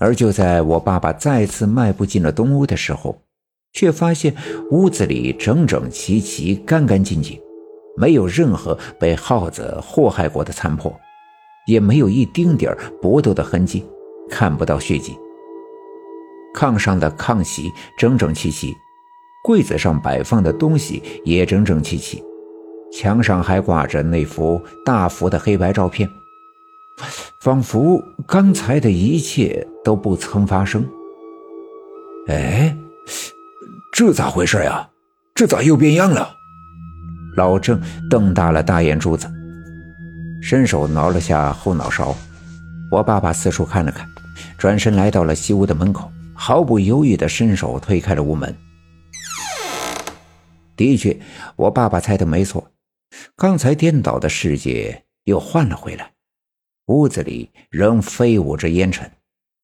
而就在我爸爸再次迈步进了东屋的时候，却发现屋子里整整齐齐、干干净净，没有任何被耗子祸害过的残破，也没有一丁点儿搏斗的痕迹，看不到血迹。炕上的炕席整整齐齐，柜子上摆放的东西也整整齐齐，墙上还挂着那幅大幅的黑白照片，仿佛刚才的一切都不曾发生。哎，这咋回事呀？这咋又变样了？老郑瞪大了大眼珠子，伸手挠了下后脑勺。我爸爸四处看了看，转身来到了西屋的门口。毫不犹豫地伸手推开了屋门。的确，我爸爸猜的没错，刚才颠倒的世界又换了回来。屋子里仍飞舞着烟尘，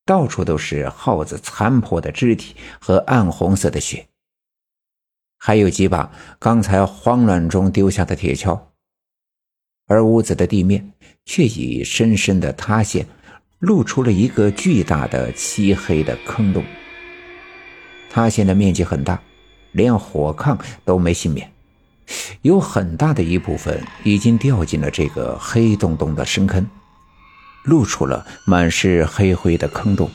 到处都是耗子残破的肢体和暗红色的血，还有几把刚才慌乱中丢下的铁锹。而屋子的地面却已深深的塌陷。露出了一个巨大的漆黑的坑洞，塌陷的面积很大，连火炕都没幸免，有很大的一部分已经掉进了这个黑洞洞的深坑，露出了满是黑灰的坑洞。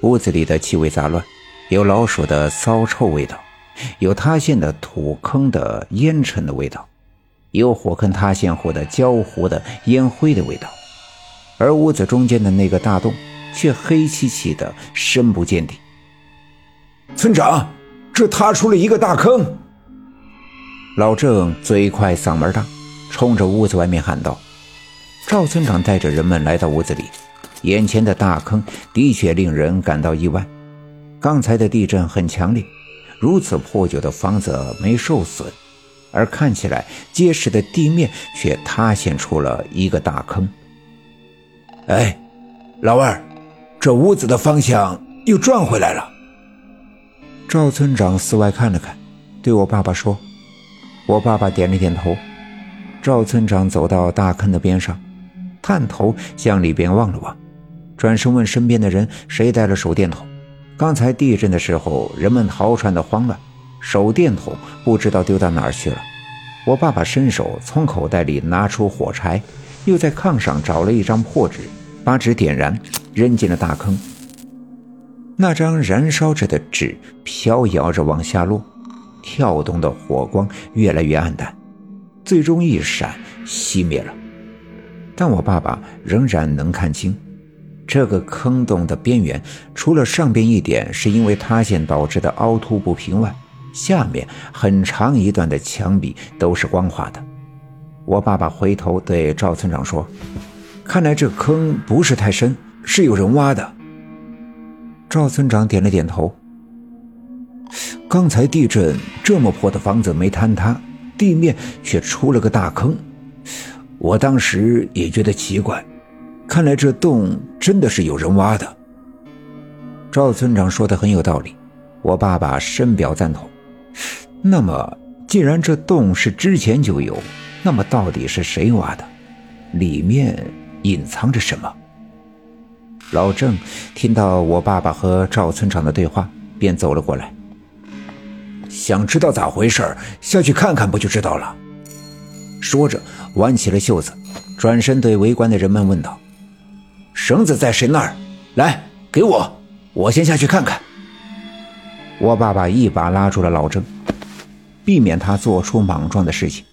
屋子里的气味杂乱，有老鼠的骚臭味道，有塌陷的土坑的烟尘的味道，有火坑塌陷后的焦糊的烟灰的味道。而屋子中间的那个大洞却黑漆漆的，深不见底。村长，这塌出了一个大坑！老郑嘴快嗓门大，冲着屋子外面喊道：“赵村长带着人们来到屋子里，眼前的大坑的确令人感到意外。刚才的地震很强烈，如此破旧的房子没受损，而看起来结实的地面却塌陷出了一个大坑。”哎，老二，这屋子的方向又转回来了。赵村长四外看了看，对我爸爸说：“我爸爸点了点头。”赵村长走到大坑的边上，探头向里边望了望，转身问身边的人：“谁带了手电筒？刚才地震的时候，人们逃窜的慌乱，手电筒不知道丢到哪儿去了。”我爸爸伸手从口袋里拿出火柴。又在炕上找了一张破纸，把纸点燃，扔进了大坑。那张燃烧着的纸飘摇着往下落，跳动的火光越来越暗淡，最终一闪熄灭了。但我爸爸仍然能看清，这个坑洞的边缘，除了上边一点是因为塌陷导致的凹凸不平外，下面很长一段的墙壁都是光滑的。我爸爸回头对赵村长说：“看来这坑不是太深，是有人挖的。”赵村长点了点头。刚才地震这么破的房子没坍塌，地面却出了个大坑，我当时也觉得奇怪。看来这洞真的是有人挖的。赵村长说的很有道理，我爸爸深表赞同。那么，既然这洞是之前就有，那么到底是谁挖的？里面隐藏着什么？老郑听到我爸爸和赵村长的对话，便走了过来。想知道咋回事下去看看不就知道了。说着，挽起了袖子，转身对围观的人们问道：“绳子在谁那儿？来，给我，我先下去看看。”我爸爸一把拉住了老郑，避免他做出莽撞的事情。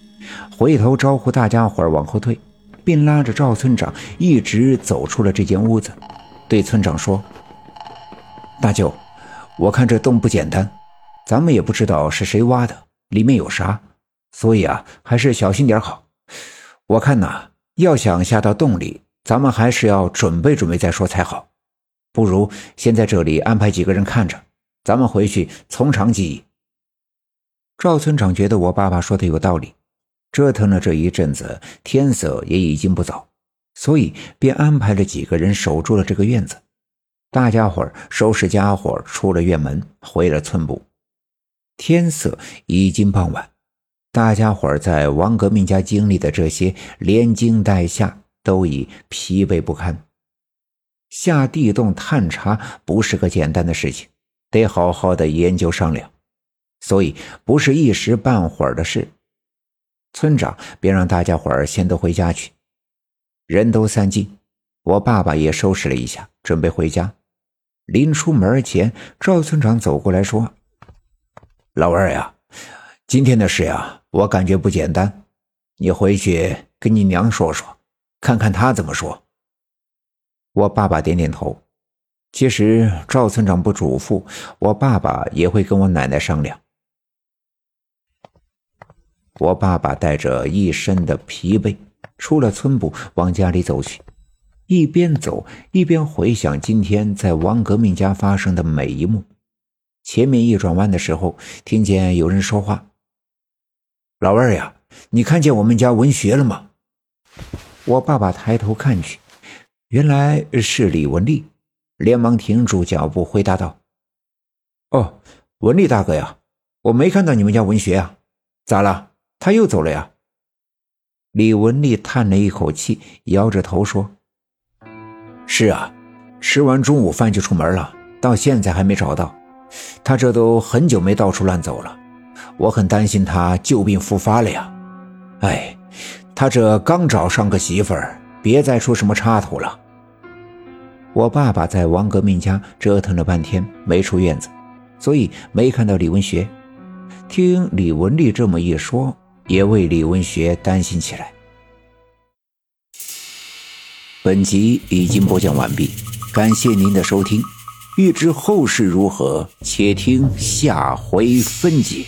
回头招呼大家伙儿往后退，并拉着赵村长一直走出了这间屋子，对村长说：“大舅，我看这洞不简单，咱们也不知道是谁挖的，里面有啥，所以啊，还是小心点好。我看呐，要想下到洞里，咱们还是要准备准备再说才好。不如先在这里安排几个人看着，咱们回去从长计议。”赵村长觉得我爸爸说的有道理。折腾了这一阵子，天色也已经不早，所以便安排了几个人守住了这个院子。大家伙收拾家伙，出了院门，回了村部。天色已经傍晚，大家伙儿在王革命家经历的这些连惊带吓，都已疲惫不堪。下地洞探查不是个简单的事情，得好好的研究商量，所以不是一时半会儿的事。村长便让大家伙儿先都回家去。人都散尽，我爸爸也收拾了一下，准备回家。临出门前，赵村长走过来说：“老二呀，今天的事呀，我感觉不简单。你回去跟你娘说说，看看她怎么说。”我爸爸点点头。其实赵村长不嘱咐，我爸爸也会跟我奶奶商量。我爸爸带着一身的疲惫，出了村部，往家里走去。一边走一边回想今天在王革命家发生的每一幕。前面一转弯的时候，听见有人说话：“老二呀，你看见我们家文学了吗？”我爸爸抬头看去，原来是李文丽，连忙停住脚步，回答道：“哦，文丽大哥呀，我没看到你们家文学啊，咋了？他又走了呀？”李文丽叹了一口气，摇着头说。是啊，吃完中午饭就出门了，到现在还没找到。他这都很久没到处乱走了，我很担心他旧病复发了呀。哎，他这刚找上个媳妇儿，别再出什么插头了。我爸爸在王革命家折腾了半天，没出院子，所以没看到李文学。听李文丽这么一说，也为李文学担心起来。本集已经播讲完毕，感谢您的收听。欲知后事如何，且听下回分解。